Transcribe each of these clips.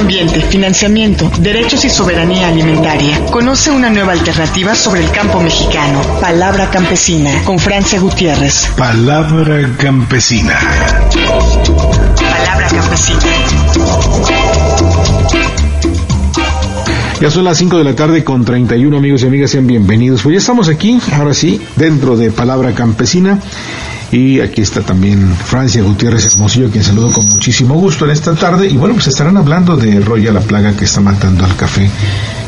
ambiente, financiamiento, derechos y soberanía alimentaria. Conoce una nueva alternativa sobre el campo mexicano. Palabra campesina, con Francia Gutiérrez. Palabra campesina. Palabra campesina. Ya son las 5 de la tarde con 31 amigos y amigas, sean bienvenidos. Pues ya estamos aquí, ahora sí, dentro de Palabra Campesina. Y aquí está también Francia Gutiérrez Hermosillo, quien saludo con muchísimo gusto en esta tarde. Y bueno, pues estarán hablando de Roya la plaga que está matando al café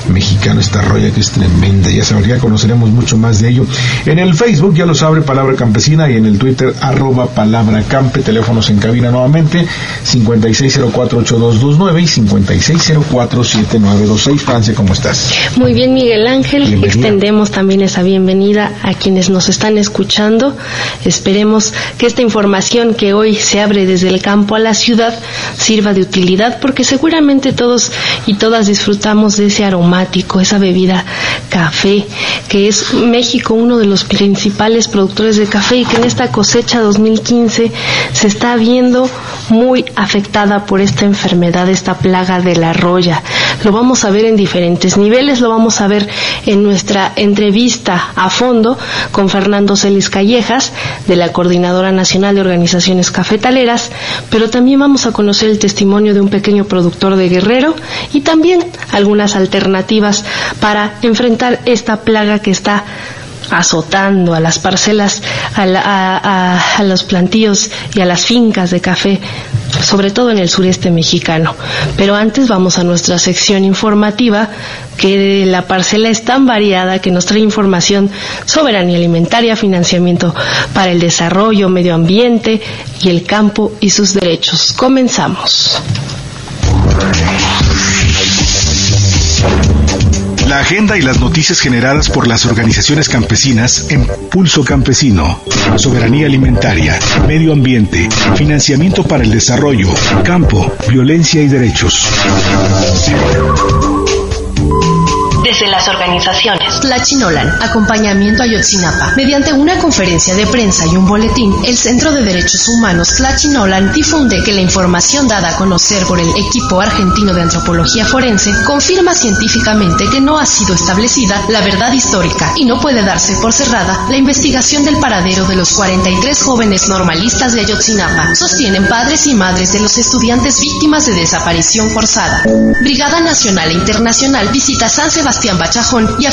mexicano, esta roya que es tremenda, ya sabría, conoceremos mucho más de ello. En el Facebook ya lo sabe Palabra Campesina y en el Twitter arroba Palabra Campe, teléfonos en cabina nuevamente 56048229 y 56047926. Francia, ¿cómo estás? Muy bien, Miguel Ángel, extendemos también esa bienvenida a quienes nos están escuchando. Esperemos que esta información que hoy se abre desde el campo a la ciudad sirva de utilidad porque seguramente todos y todas disfrutamos de ese aroma esa bebida café, que es México uno de los principales productores de café y que en esta cosecha 2015 se está viendo muy afectada por esta enfermedad, esta plaga de la roya. Lo vamos a ver en diferentes niveles, lo vamos a ver en nuestra entrevista a fondo con Fernando Celis Callejas, de la Coordinadora Nacional de Organizaciones Cafetaleras, pero también vamos a conocer el testimonio de un pequeño productor de Guerrero y también algunas alternativas para enfrentar esta plaga que está azotando a las parcelas, a, los plantíos y a las fincas de café, sobre todo en el sureste mexicano. Pero antes vamos a nuestra sección informativa, que la parcela es tan variada que nos trae información soberanía alimentaria, financiamiento para el desarrollo, medio ambiente y el campo y sus derechos. Comenzamos. La agenda y las noticias generadas por las organizaciones campesinas en Pulso Campesino, Soberanía Alimentaria, Medio Ambiente, Financiamiento para el Desarrollo, Campo, Violencia y Derechos desde las organizaciones. Tlachinolan, acompañamiento a Yotzinapa. Mediante una conferencia de prensa y un boletín, el Centro de Derechos Humanos Tlachinolan difunde que la información dada a conocer por el equipo argentino de antropología forense confirma científicamente que no ha sido establecida la verdad histórica y no puede darse por cerrada la investigación del paradero de los 43 jóvenes normalistas de Ayotzinapa, sostienen padres y madres de los estudiantes víctimas de desaparición forzada. Brigada Nacional e Internacional visita San Sebastián Bachajón y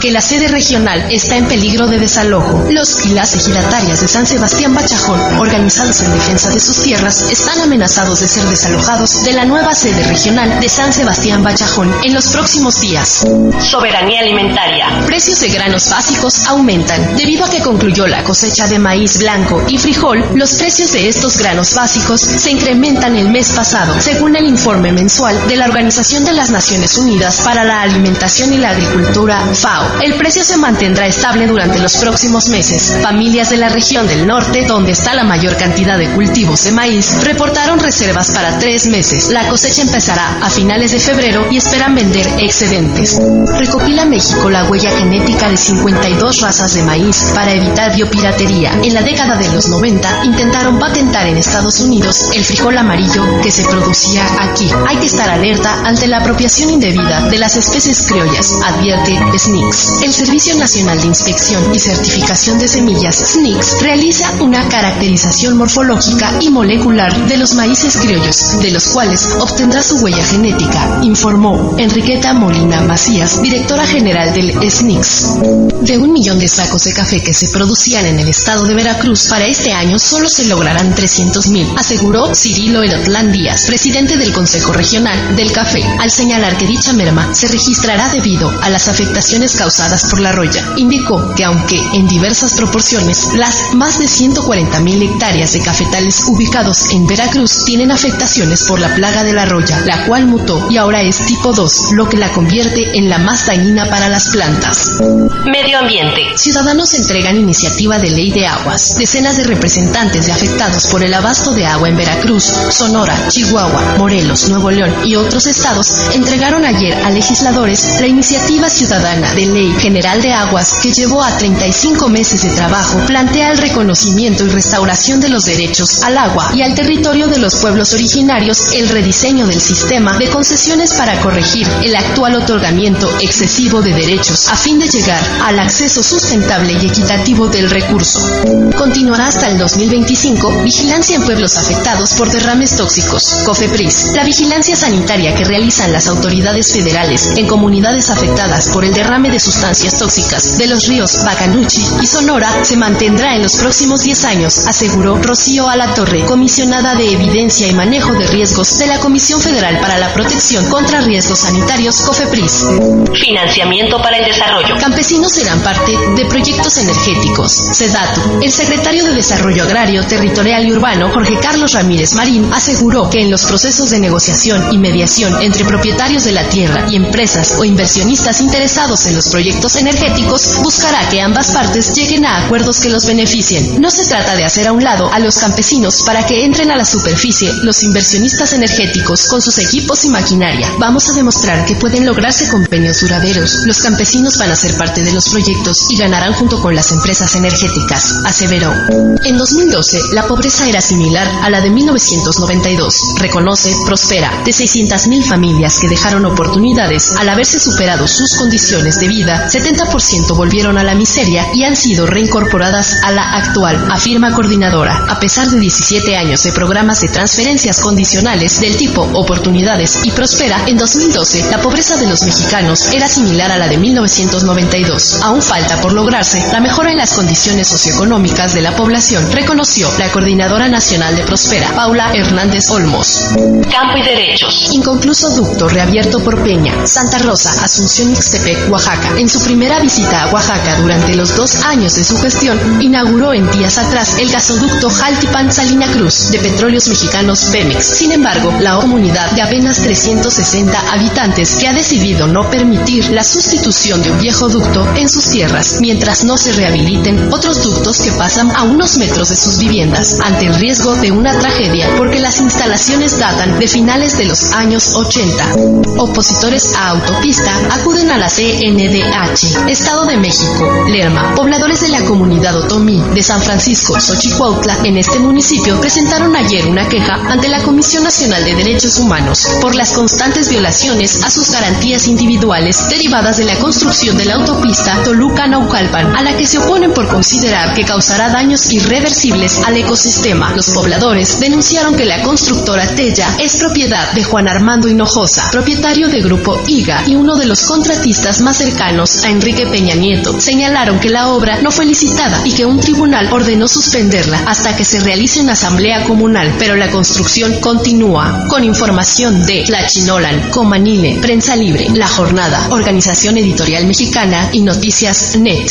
que la sede regional está en peligro de desalojo. Los y las ejidatarias de San Sebastián Bachajón, organizados en defensa de sus tierras, están amenazados de ser desalojados de la nueva sede regional de San Sebastián Bachajón en los próximos días. Soberanía alimentaria. Precios de granos básicos aumentan. Debido a que concluyó la cosecha de maíz blanco y frijol, los precios de estos granos básicos se incrementan el mes pasado, según el informe mensual de la Organización de las Naciones Unidas para la Alimentación y la Agricultura, FAO. El precio se mantendrá estable durante los próximos meses. Familias de la región del norte, donde está la mayor cantidad de cultivos de maíz, reportaron reservas para tres meses. La cosecha empezará a finales de febrero y esperan vender excedentes. Recopila México la huella genética de 52 razas de maíz para evitar biopiratería. En la década de los 90 intentaron patentar en Estados Unidos el frijol amarillo que se producía aquí. Hay que estar alerta ante la apropiación indebida de las especies criollas advierte SNICS. El Servicio Nacional de Inspección y Certificación de Semillas, SNICS, realiza una caracterización morfológica y molecular de los maíces criollos, de los cuales obtendrá su huella genética, informó Enriqueta Molina Macías, directora general del SNICS. De un millón de sacos de café que se producían en el estado de Veracruz, para este año solo se lograrán 300 mil, aseguró Cirilo Erotlán Díaz, presidente del Consejo Regional del Café, al señalar que dicha merma se registrará de debido a las afectaciones causadas por la roya. Indicó que aunque en diversas proporciones, las más de 140 mil hectáreas de cafetales ubicados en Veracruz tienen afectaciones por la plaga de la roya, la cual mutó y ahora es tipo 2, lo que la convierte en la más dañina para las plantas. Medio ambiente. Ciudadanos entregan iniciativa de ley de aguas. Decenas de representantes de afectados por el abasto de agua en Veracruz, Sonora, Chihuahua, Morelos, Nuevo León y otros estados entregaron ayer a legisladores la iniciativa ciudadana de Ley General de Aguas, que llevó a 35 meses de trabajo, plantea el reconocimiento y restauración de los derechos al agua y al territorio de los pueblos originarios, el rediseño del sistema de concesiones para corregir el actual otorgamiento excesivo de derechos a fin de llegar al acceso sustentable y equitativo del recurso. Continuará hasta el 2025 vigilancia en pueblos afectados por derrames tóxicos. COFEPRIS, la vigilancia sanitaria que realizan las autoridades federales en comunidades afectadas por el derrame de sustancias tóxicas de los ríos Bacanuchi y Sonora se mantendrá en los próximos 10 años, aseguró Rocío Alatorre, comisionada de Evidencia y Manejo de Riesgos de la Comisión Federal para la Protección contra Riesgos Sanitarios, COFEPRIS. Financiamiento para el desarrollo. Campesinos serán parte de proyectos energéticos. SEDATU, el secretario de Desarrollo Agrario, Territorial y Urbano, Jorge Carlos Ramírez Marín, aseguró que en los procesos de negociación y mediación entre propietarios de la tierra y empresas o inversionistas interesados en los proyectos energéticos, buscará que ambas partes lleguen a acuerdos que los beneficien. No se trata de hacer a un lado a los campesinos para que entren a la superficie los inversionistas energéticos con sus equipos y maquinaria. Vamos a demostrar que pueden lograrse convenios duraderos. Los campesinos van a ser parte de los proyectos y ganarán junto con las empresas energéticas, aseveró. En 2012, la pobreza era similar a la de 1992. Reconoce, prospera, de 600.000 familias que dejaron oportunidades al haberse superado sus condiciones de vida, 70% volvieron a la miseria y han sido reincorporadas a la actual, afirma coordinadora. A pesar de 17 años de programas de transferencias condicionales del tipo oportunidades y prospera, en 2012 la pobreza de los mexicanos era similar a la de 1992. Aún falta por lograrse la mejora en las condiciones socioeconómicas de la población, reconoció la Coordinadora Nacional de Prospera, Paula Hernández Olmos. Campo y derechos. Inconcluso ducto reabierto por Peña, Santa Rosa, Asunción Ixtepec, Oaxaca. En su primera visita a Oaxaca durante los dos años de su gestión, inauguró en días atrás el gasoducto Jaltipan-Salina Cruz de Petróleos Mexicanos Pemex. Sin embargo, la comunidad de apenas 360 habitantes que ha decidido no permitir la sustitución de un viejo ducto en sus tierras, mientras no se rehabiliten otros ductos que pasan a unos metros de sus viviendas, ante el riesgo de una tragedia porque las instalaciones datan de finales de los años 80. Opositores a autopista acuden a la Estado de México, Lerma. Pobladores de la comunidad Otomí de San Francisco, Xochicuautla, en este municipio, presentaron ayer una queja ante la Comisión Nacional de Derechos Humanos por las constantes violaciones a sus garantías individuales derivadas de la construcción de la autopista Toluca-Naucalpan, a la que se oponen por considerar que causará daños irreversibles al ecosistema. Los pobladores denunciaron que la constructora Tella es propiedad de Juan Armando Hinojosa, propietario de Grupo IGA y uno de los contratistas más cercanos a Enrique Peña Nieto. Señalaron que la obra no fue licitada y que un tribunal ordenó suspenderla hasta que se realice una asamblea comunal, pero la construcción continúa. Con información de Tlachinolan, Comanile, Prensa Libre, La Jornada, Organización Editorial Mexicana y Noticias Net.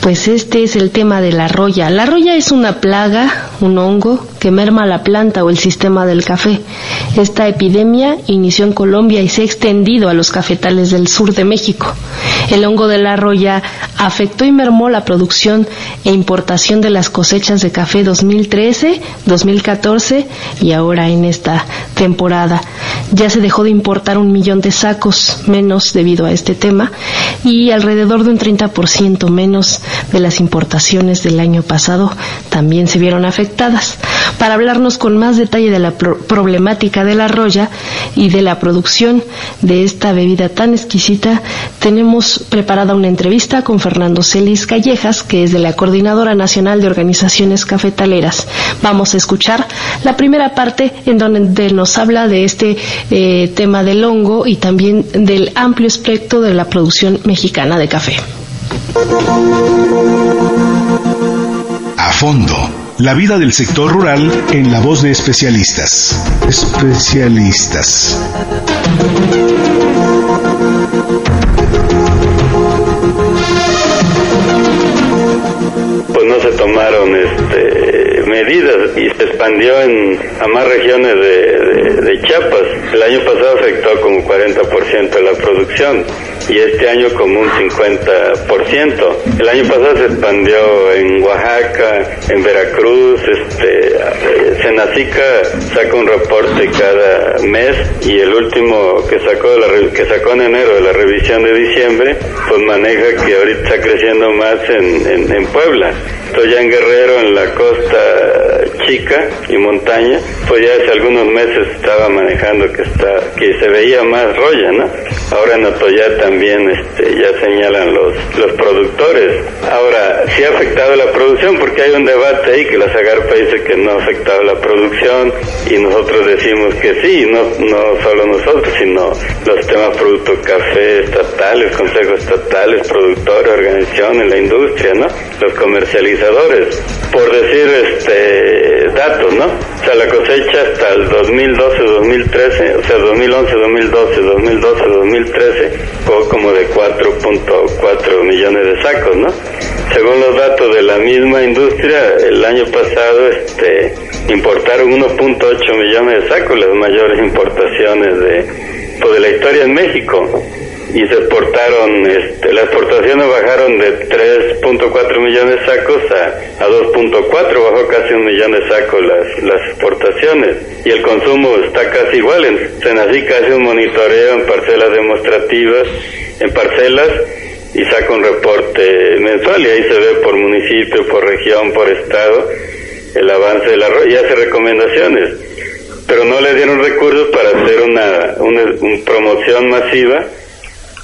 Pues este es el tema de la roya. La roya es una plaga, un hongo que merma la planta o el sistema del café. Esta epidemia inició en Colombia y se ha extendido a los cafetales del sur de México. El hongo de la roya afectó y mermó la producción e importación de las cosechas de café 2013, 2014 y ahora en esta temporada. Ya se dejó de importar un millón de sacos menos debido a este tema y alrededor de un 30% menos de las importaciones del año pasado también se vieron afectadas. Para hablarnos con más detalle de la problemática de la roya y de la producción de esta bebida tan exquisita, tenemos preparada una entrevista con Fernando Celis Callejas, que es de la Coordinadora Nacional de Organizaciones Cafetaleras. Vamos a escuchar la primera parte en donde nos habla de este eh, tema del hongo y también del amplio espectro de la producción mexicana de café. A fondo. La vida del sector rural en la voz de especialistas. Especialistas. Pues no se tomaron este medidas y se expandió en, a más regiones de, de, Chiapas. El año pasado afectó como 40% de la producción y este año como un 50%. El año pasado se expandió en Oaxaca, en Veracruz, este, Senacica saca un reporte cada mes y el último que sacó de la, que sacó en enero de la revisión de diciembre, pues maneja que ahorita está creciendo más en, en Puebla. Estoy ya en Guerrero, en la costa chica y montaña, pues ya hace algunos meses estaba manejando que está, que se veía más roya, ¿no? Ahora en Atoyá también este, ya señalan los, los productores. Ahora, sí ha afectado la producción porque hay un debate ahí que la Zagarpa dice que no ha afectado la producción y nosotros decimos que sí, no, no solo nosotros, sino los temas producto café estatales, consejos estatales, productores, organizaciones, la industria, ¿no? Los comercializadores. Por decir este datos, ¿no? Sea, la cosecha hasta el 2012-2013, o sea, 2011-2012, 2012-2013, fue como de 4.4 millones de sacos, ¿no? Según los datos de la misma industria, el año pasado este, importaron 1.8 millones de sacos, las mayores importaciones de, pues, de la historia en México y se exportaron, este, las exportaciones bajaron de 3.4 millones de sacos a, a 2.4, bajó casi un millón de sacos las, las exportaciones y el consumo está casi igual, en Senacica hace un monitoreo en parcelas demostrativas, en parcelas y saca un reporte mensual y ahí se ve por municipio, por región, por estado el avance del arroz y hace recomendaciones pero no le dieron recursos para hacer una, una, una promoción masiva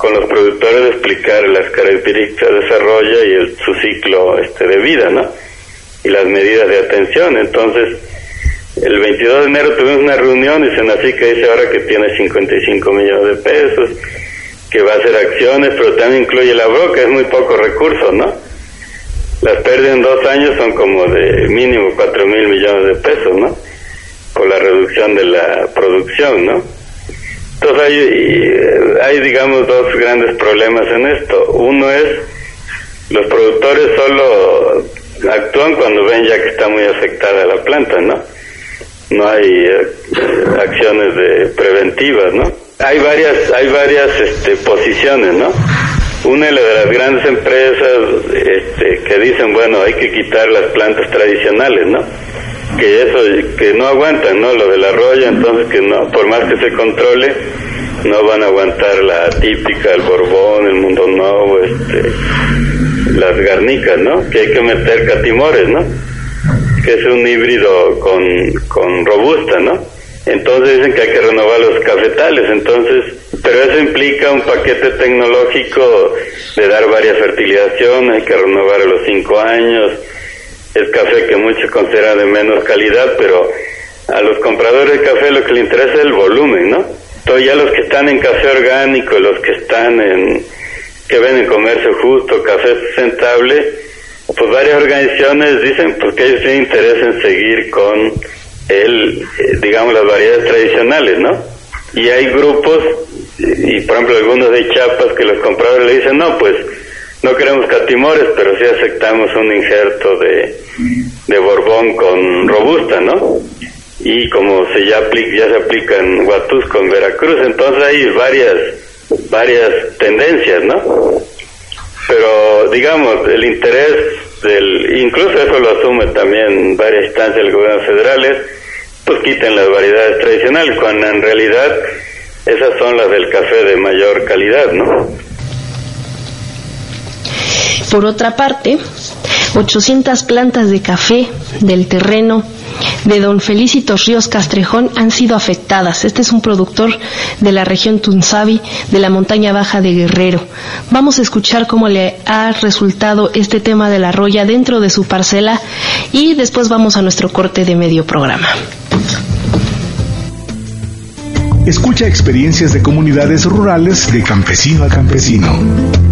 con los productores explicar las características de desarrollo y el, su ciclo este, de vida, ¿no? Y las medidas de atención. Entonces, el 22 de enero tuvimos una reunión y Senacica dice ahora que tiene 55 millones de pesos, que va a hacer acciones, pero también incluye la broca, es muy poco recurso, ¿no? Las pérdidas en dos años son como de mínimo 4 mil millones de pesos, ¿no? Por la reducción de la producción, ¿no? Entonces hay, hay, digamos, dos grandes problemas en esto. Uno es, los productores solo actúan cuando ven ya que está muy afectada la planta, ¿no? No hay eh, acciones de preventivas, ¿no? Hay varias, hay varias este, posiciones, ¿no? Una de las grandes empresas este, que dicen, bueno, hay que quitar las plantas tradicionales, ¿no? Que eso que no aguantan no lo del arroyo entonces que no por más que se controle no van a aguantar la típica el borbón el mundo nuevo este las garnicas no que hay que meter catimores no que es un híbrido con con robusta no entonces dicen que hay que renovar los cafetales entonces pero eso implica un paquete tecnológico de dar varias fertilizaciones hay que renovar a los cinco años es café que muchos consideran de menos calidad, pero a los compradores de café lo que les interesa es el volumen, ¿no? Entonces ya los que están en café orgánico, los que están en, que ven en comercio justo, café sustentable, pues varias organizaciones dicen pues que ellos tienen interés en seguir con el, eh, digamos, las variedades tradicionales, ¿no? Y hay grupos, y por ejemplo algunos de Chiapas que los compradores le dicen, no, pues no queremos catimores, pero sí aceptamos un injerto de, de Borbón con robusta, ¿no? Y como se ya, aplica, ya se aplica en en Veracruz, entonces hay varias, varias tendencias, ¿no? Pero digamos, el interés del, incluso eso lo asume también varias instancias del gobierno federal, pues quiten las variedades tradicionales, cuando en realidad esas son las del café de mayor calidad, ¿no? Por otra parte, 800 plantas de café del terreno de don Felicito Ríos Castrejón han sido afectadas. Este es un productor de la región Tunzabi, de la montaña baja de Guerrero. Vamos a escuchar cómo le ha resultado este tema de la roya dentro de su parcela y después vamos a nuestro corte de medio programa. Escucha experiencias de comunidades rurales de campesino a campesino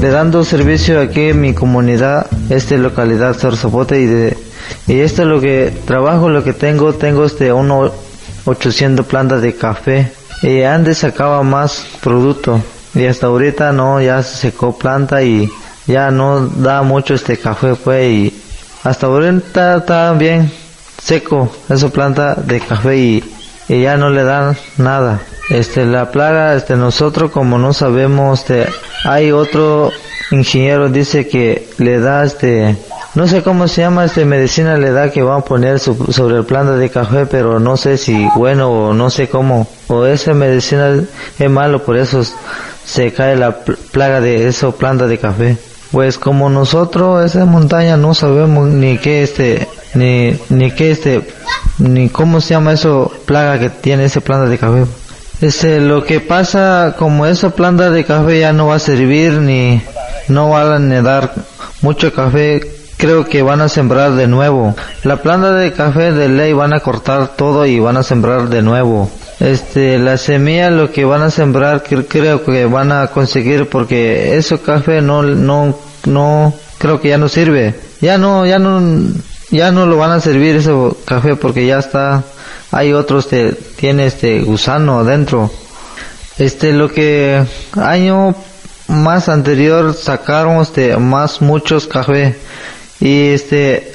de dando servicio aquí en mi comunidad, esta localidad Zarzapote y de y esto es lo que trabajo, lo que tengo, tengo este uno 800 plantas de café y antes sacaba más producto y hasta ahorita no, ya se secó planta y ya no da mucho este café pues y hasta ahorita está bien seco esa planta de café y, y ya no le dan nada. Este, la plaga, este, nosotros como no sabemos, este, hay otro ingeniero dice que le da este no sé cómo se llama este medicina le da que van a poner sobre el planta de café pero no sé si bueno o no sé cómo. O esa medicina es malo por eso se cae la plaga de esa planta de café. Pues como nosotros esa montaña no sabemos ni qué este ni ni qué este ni cómo se llama eso plaga que tiene esa planta de café este, lo que pasa, como esa planta de café ya no va a servir ni no van a dar mucho café, creo que van a sembrar de nuevo. La planta de café de ley van a cortar todo y van a sembrar de nuevo. Este, la semilla lo que van a sembrar creo que van a conseguir porque ese café no, no, no, creo que ya no sirve. Ya no, ya no, ya no lo van a servir ese café porque ya está hay otros que tiene este gusano adentro. Este lo que año más anterior sacaron este más muchos café. Y este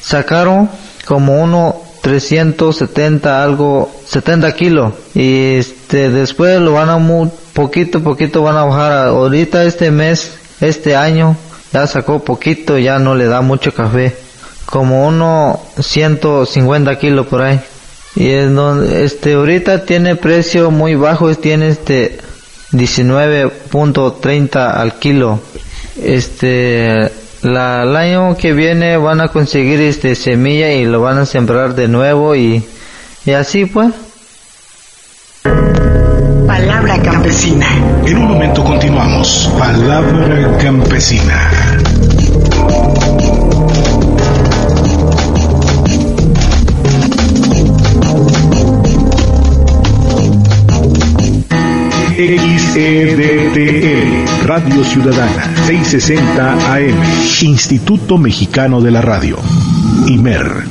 sacaron como uno 370 algo 70 kilos y este después lo van a muy poquito poquito van a bajar ahorita este mes este año ya sacó poquito ya no le da mucho café. Como uno 150 kilos por ahí y es donde, este, ahorita tiene precio muy bajo, tiene este 19.30 al kilo. Este, la, el año que viene van a conseguir este semilla y lo van a sembrar de nuevo y, y así pues. Palabra campesina. En un momento continuamos. Palabra campesina. XEDTL, Radio Ciudadana, 660 AM, Instituto Mexicano de la Radio, IMER.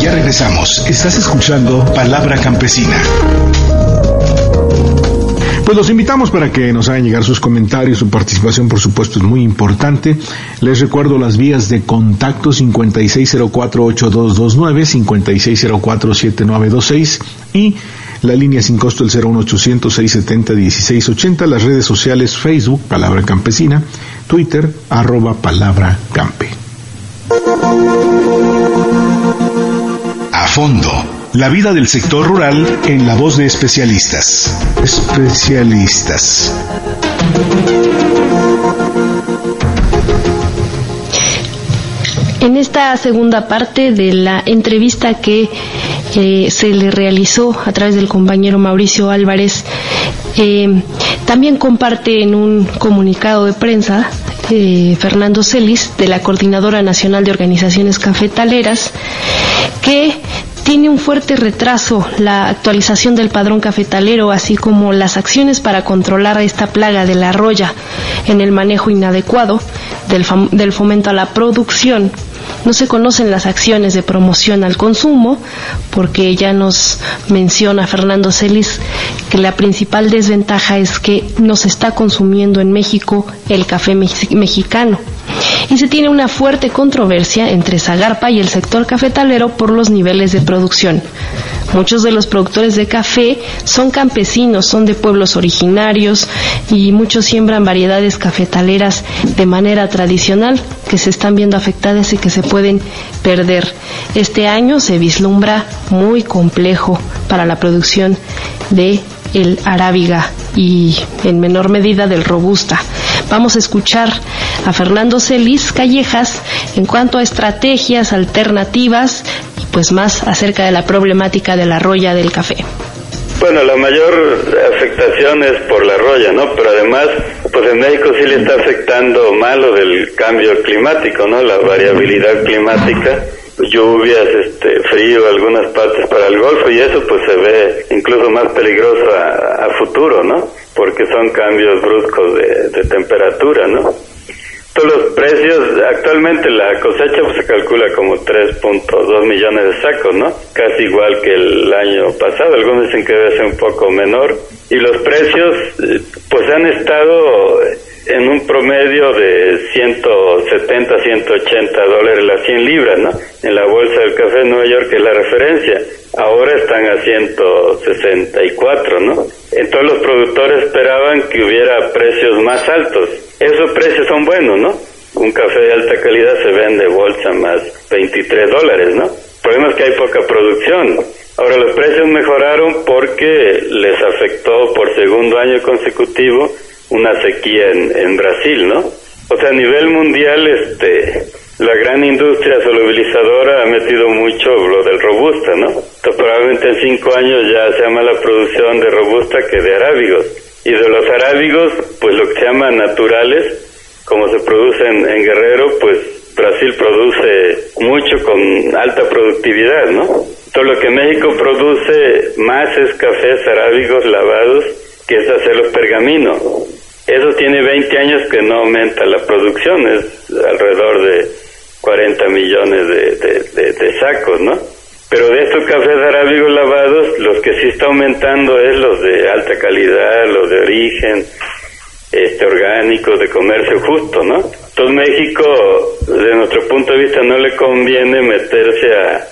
Ya regresamos. Estás escuchando Palabra Campesina. Pues los invitamos para que nos hagan llegar sus comentarios, su participación por supuesto es muy importante. Les recuerdo las vías de contacto 56048229, 56047926 y la línea sin costo el 01800 670 1680, las redes sociales Facebook, Palabra Campesina, Twitter, arroba Palabra Campe. A fondo la vida del sector rural en la voz de especialistas. Especialistas. En esta segunda parte de la entrevista que eh, se le realizó a través del compañero Mauricio Álvarez, eh, también comparte en un comunicado de prensa eh, Fernando Celis, de la Coordinadora Nacional de Organizaciones Cafetaleras, que tiene un fuerte retraso la actualización del padrón cafetalero, así como las acciones para controlar esta plaga de la roya en el manejo inadecuado del, del fomento a la producción. No se conocen las acciones de promoción al consumo, porque ya nos menciona Fernando Celis que la principal desventaja es que no se está consumiendo en México el café mexicano y se tiene una fuerte controversia entre Zagarpa y el sector cafetalero por los niveles de producción. Muchos de los productores de café son campesinos, son de pueblos originarios y muchos siembran variedades cafetaleras de manera tradicional que se están viendo afectadas y que se pueden perder. Este año se vislumbra muy complejo para la producción de el arábiga y en menor medida del robusta. Vamos a escuchar a Fernando Celis Callejas en cuanto a estrategias alternativas y pues más acerca de la problemática de la roya del café. Bueno, la mayor afectación es por la roya, ¿no? Pero además, pues en México sí le está afectando malo del cambio climático, ¿no? La variabilidad climática, lluvias, este, frío, algunas partes para el Golfo y eso pues se ve incluso más peligroso a, futuro, ¿no? Porque son cambios bruscos de temperatura, ¿no? Entonces los precios, actualmente la cosecha pues, se calcula como 3.2 millones de sacos, ¿no? Casi igual que el año pasado, algunos dicen que debe ser un poco menor. Y los precios eh, pues han estado en un promedio de 170, 180 dólares las 100 libras, ¿no? En la bolsa del café de Nueva York es la referencia. Ahora están a 164, ¿no? Entonces los productores esperaban que hubiera precios más altos. Esos precios son buenos, ¿no? Un café de alta calidad se vende bolsa más 23 dólares, ¿no? El problema es que hay poca producción. Ahora los precios mejoraron porque les afectó por segundo año consecutivo una sequía en, en Brasil, ¿no? O sea, a nivel mundial, este, la gran industria solubilizadora ha metido mucho lo del robusta, ¿no? Entonces, probablemente en cinco años ya se llama la producción de robusta que de arábigos. Y de los arábigos, pues lo que se llama naturales, como se producen en Guerrero, pues Brasil produce mucho con alta productividad, ¿no? Todo lo que México produce más es cafés arábigos lavados, que es hacer los pergaminos. Eso tiene 20 años que no aumenta la producción, es alrededor de 40 millones de, sacos, ¿no? Pero de estos cafés arábigos lavados, los que sí está aumentando es los de alta calidad, los de origen, este orgánico, de comercio justo, ¿no? Entonces México, desde nuestro punto de vista, no le conviene meterse a,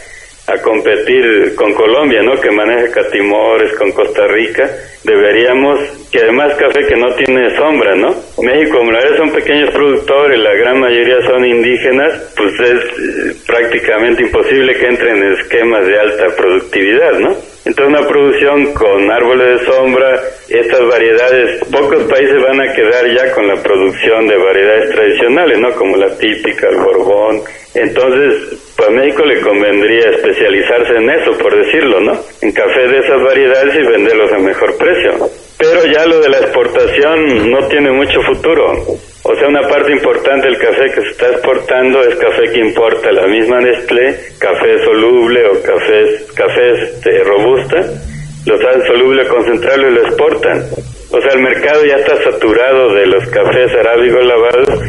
a competir con Colombia, ¿no? Que maneja catimores, con Costa Rica. Deberíamos, que además café que no tiene sombra, ¿no? México, como son pequeños productores, la gran mayoría son indígenas, pues es eh, prácticamente imposible que entren en esquemas de alta productividad, ¿no? Entonces una producción con árboles de sombra, estas variedades, pocos países van a quedar ya con la producción de variedades tradicionales, ¿no? Como la típica, el borbón. Entonces, pues a México le convendría especializarse en eso, por decirlo, ¿no? En café de esas variedades y venderlos a mejor precio. Pero ya lo de la exportación no tiene mucho futuro. O sea, una parte importante del café que se está exportando es café que importa la misma Nestlé, café soluble o café, café este, robusta, los hacen soluble concentrarlo y lo exportan. O sea, el mercado ya está saturado de los cafés arábigos lavados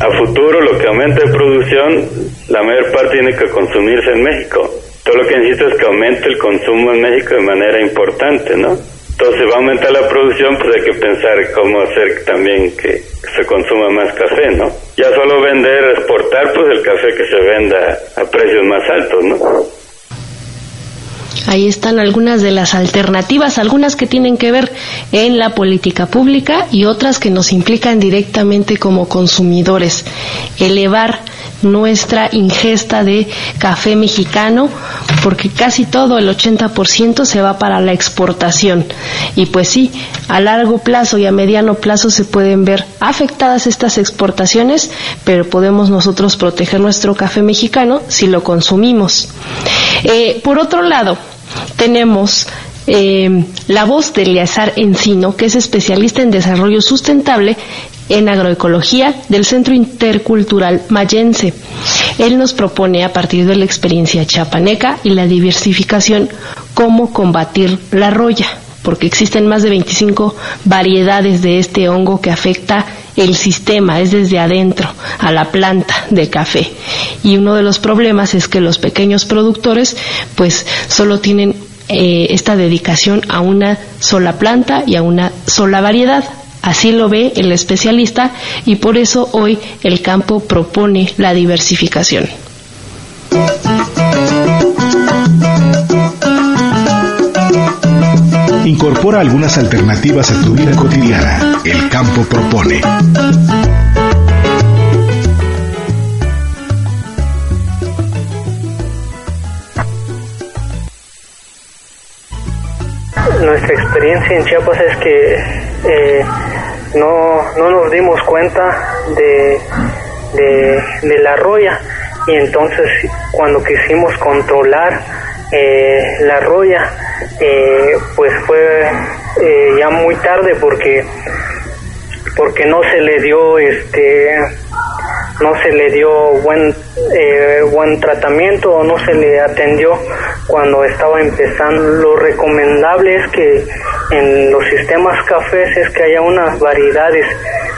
a futuro lo que aumente de producción, la mayor parte tiene que consumirse en México. Todo lo que necesita es que aumente el consumo en México de manera importante, ¿no? Entonces va a aumentar la producción, pues hay que pensar cómo hacer también que se consuma más café, ¿no? Ya solo vender, exportar, pues el café que se venda a precios más altos, ¿no? Ahí están algunas de las alternativas, algunas que tienen que ver en la política pública y otras que nos implican directamente como consumidores. Elevar nuestra ingesta de café mexicano porque casi todo el 80% se va para la exportación y pues sí, a largo plazo y a mediano plazo se pueden ver afectadas estas exportaciones, pero podemos nosotros proteger nuestro café mexicano si lo consumimos. Eh, por otro lado, tenemos eh, la voz de Eleazar Encino, que es especialista en desarrollo sustentable en agroecología del Centro Intercultural Mayense. Él nos propone, a partir de la experiencia chapaneca y la diversificación, cómo combatir la roya, porque existen más de 25 variedades de este hongo que afecta el sistema, es desde adentro a la planta de café. Y uno de los problemas es que los pequeños productores pues solo tienen eh, esta dedicación a una sola planta y a una sola variedad. Así lo ve el especialista y por eso hoy el campo propone la diversificación. Incorpora algunas alternativas a tu vida cotidiana. El campo propone. nuestra experiencia en Chiapas es que eh, no, no, nos dimos cuenta de, de, la roya y entonces cuando quisimos controlar eh, la roya eh, pues fue ya muy tarde porque porque no se le dio este no se le dio buen eh, buen tratamiento o no se le atendió cuando estaba empezando. Lo recomendable es que en los sistemas cafés es que haya unas variedades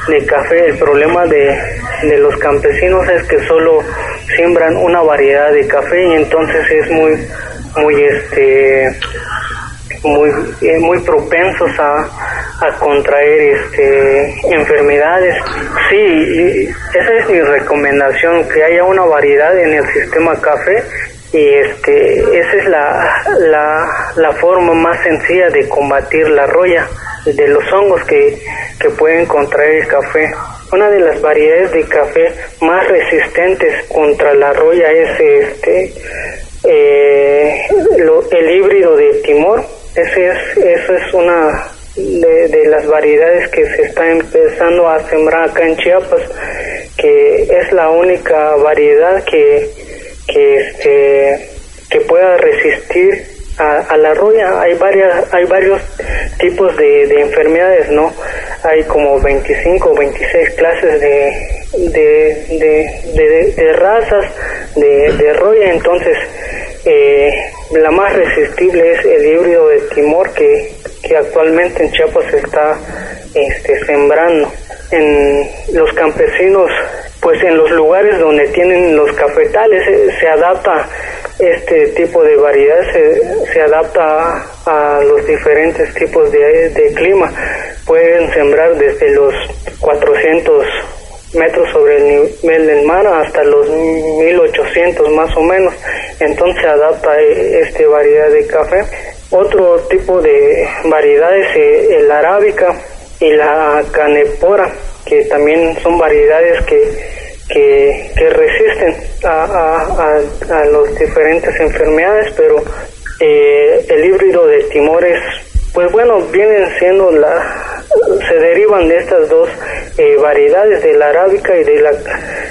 de café. El problema de, de los campesinos es que solo siembran una variedad de café y entonces es muy muy este muy eh, muy propensos a, a contraer este enfermedades. Sí esa es mi recomendación que haya una variedad en el sistema café y este esa es la, la, la forma más sencilla de combatir la roya de los hongos que, que pueden contraer el café. Una de las variedades de café más resistentes contra la roya es este eh, el híbrido de Timor. Ese es, eso es una de, las variedades que se está empezando a sembrar acá en Chiapas, que es la única variedad que, que, este, que pueda resistir a, la roya. Hay varias, hay varios tipos de, de enfermedades, ¿no? Hay como 25 o 26 clases de, de, de, razas de, de roya, entonces eh, la más resistible es el híbrido de Timor que, que actualmente en Chiapas se está este, sembrando. En los campesinos, pues en los lugares donde tienen los cafetales eh, se, adapta este tipo de variedad, se, se adapta a, los diferentes tipos de, clima. Pueden sembrar desde los 400 metros sobre el nivel del mar hasta los 1800 más o menos. Entonces adapta e, este variedad de café. Otro tipo de variedades, eh, el arábica y la canepora, que también son variedades que, que, que resisten a, a, a, las diferentes enfermedades, pero eh, el híbrido de timores, pues bueno, vienen siendo la, se derivan de estas dos eh, variedades, de la arábica y de la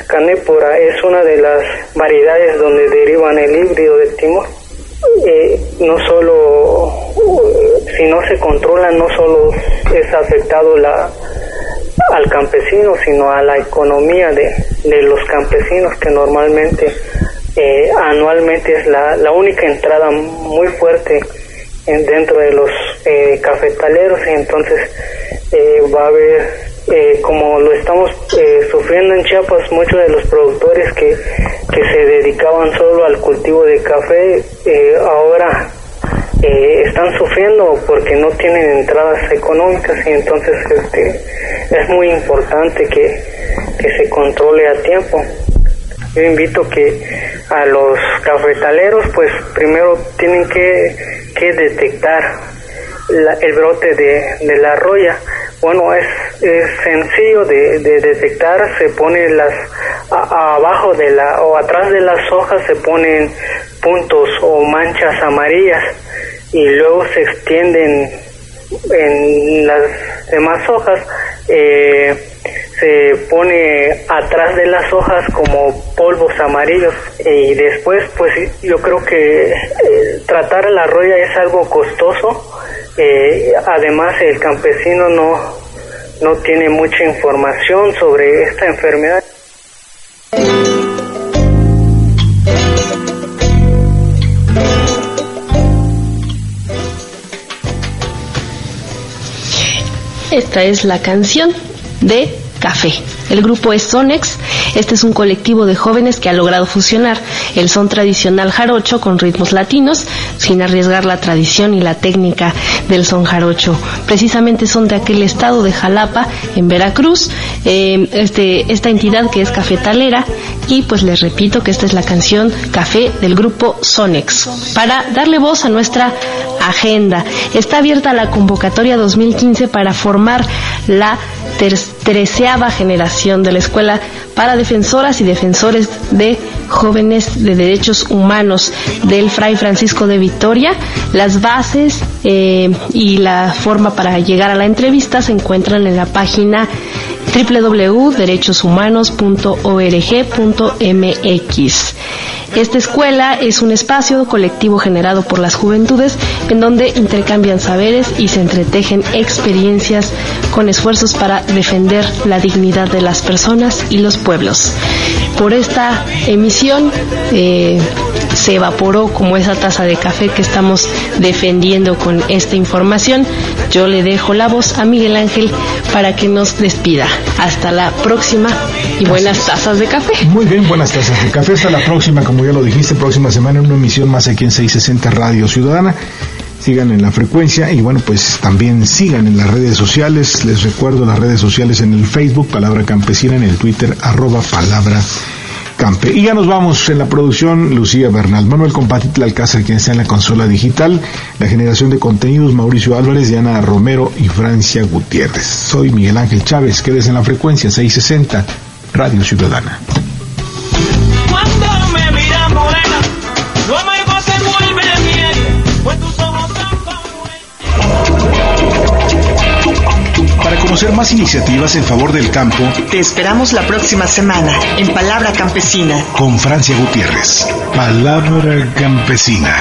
canépora. Es una de las variedades donde derivan el híbrido de Timor. Eh, no solo, si no se controla, no solo es afectado la, al campesino, sino a la economía de, de los campesinos que normalmente eh, anualmente es la, la única entrada muy fuerte dentro de los eh, cafetaleros. Y entonces eh, va a haber eh, como lo estamos sufriendo en Chiapas muchos de los productores que, que se dedicaban solo al cultivo de café ahora están sufriendo porque no tienen entradas económicas y entonces este es muy importante que, que se controle a tiempo yo invito que a los cafetaleros pues primero tienen que, que detectar el brote de, de, la roya. Bueno, es, es sencillo de, de, detectar, se pone las abajo de la o atrás de las hojas se ponen puntos o manchas amarillas y luego se extienden en las demás hojas. Eh, se pone atrás de las hojas como polvos amarillos y después pues yo creo que eh, tratar la roya es algo costoso eh, además el campesino no no tiene mucha información sobre esta enfermedad Esta es la canción de Café. El grupo es Sonex. Este es un colectivo de jóvenes que ha logrado fusionar el son tradicional jarocho con ritmos latinos sin arriesgar la tradición y la técnica del son jarocho. Precisamente son de aquel estado de Jalapa, en Veracruz, eh, este, esta entidad que es cafetalera. Y pues les repito que esta es la canción Café del grupo Sonex. Para darle voz a nuestra agenda, está abierta la convocatoria 2015 para formar la treceava generación de la Escuela para Defensoras y Defensores de Jóvenes de Derechos Humanos del Fray Francisco de Vitoria. Las bases eh, y la forma para llegar a la entrevista se encuentran en la página www.derechoshumanos.org.mx. Esta escuela es un espacio colectivo generado por las juventudes en donde intercambian saberes y se entretejen experiencias con esfuerzos para defender la dignidad de las personas y los pueblos. Por esta emisión eh, se evaporó como esa taza de café que estamos defendiendo con esta información. Yo le dejo la voz a Miguel Ángel para que nos despida. Hasta la próxima y buenas tazas de café. Muy bien, buenas tazas de café. Hasta la próxima, como ya lo dijiste, próxima semana en una emisión más aquí en 660 Radio Ciudadana sigan en la frecuencia y bueno pues también sigan en las redes sociales les recuerdo las redes sociales en el Facebook Palabra Campesina en el Twitter arroba Palabra Campe. Y ya nos vamos en la producción, Lucía Bernal, Manuel Compatitla Alcázar, quien está en la consola digital, la generación de contenidos, Mauricio Álvarez, Diana Romero y Francia Gutiérrez. Soy Miguel Ángel Chávez, quédese en la frecuencia 660, Radio Ciudadana. Conocer más iniciativas en favor del campo, te esperamos la próxima semana en Palabra Campesina con Francia Gutiérrez. Palabra Campesina.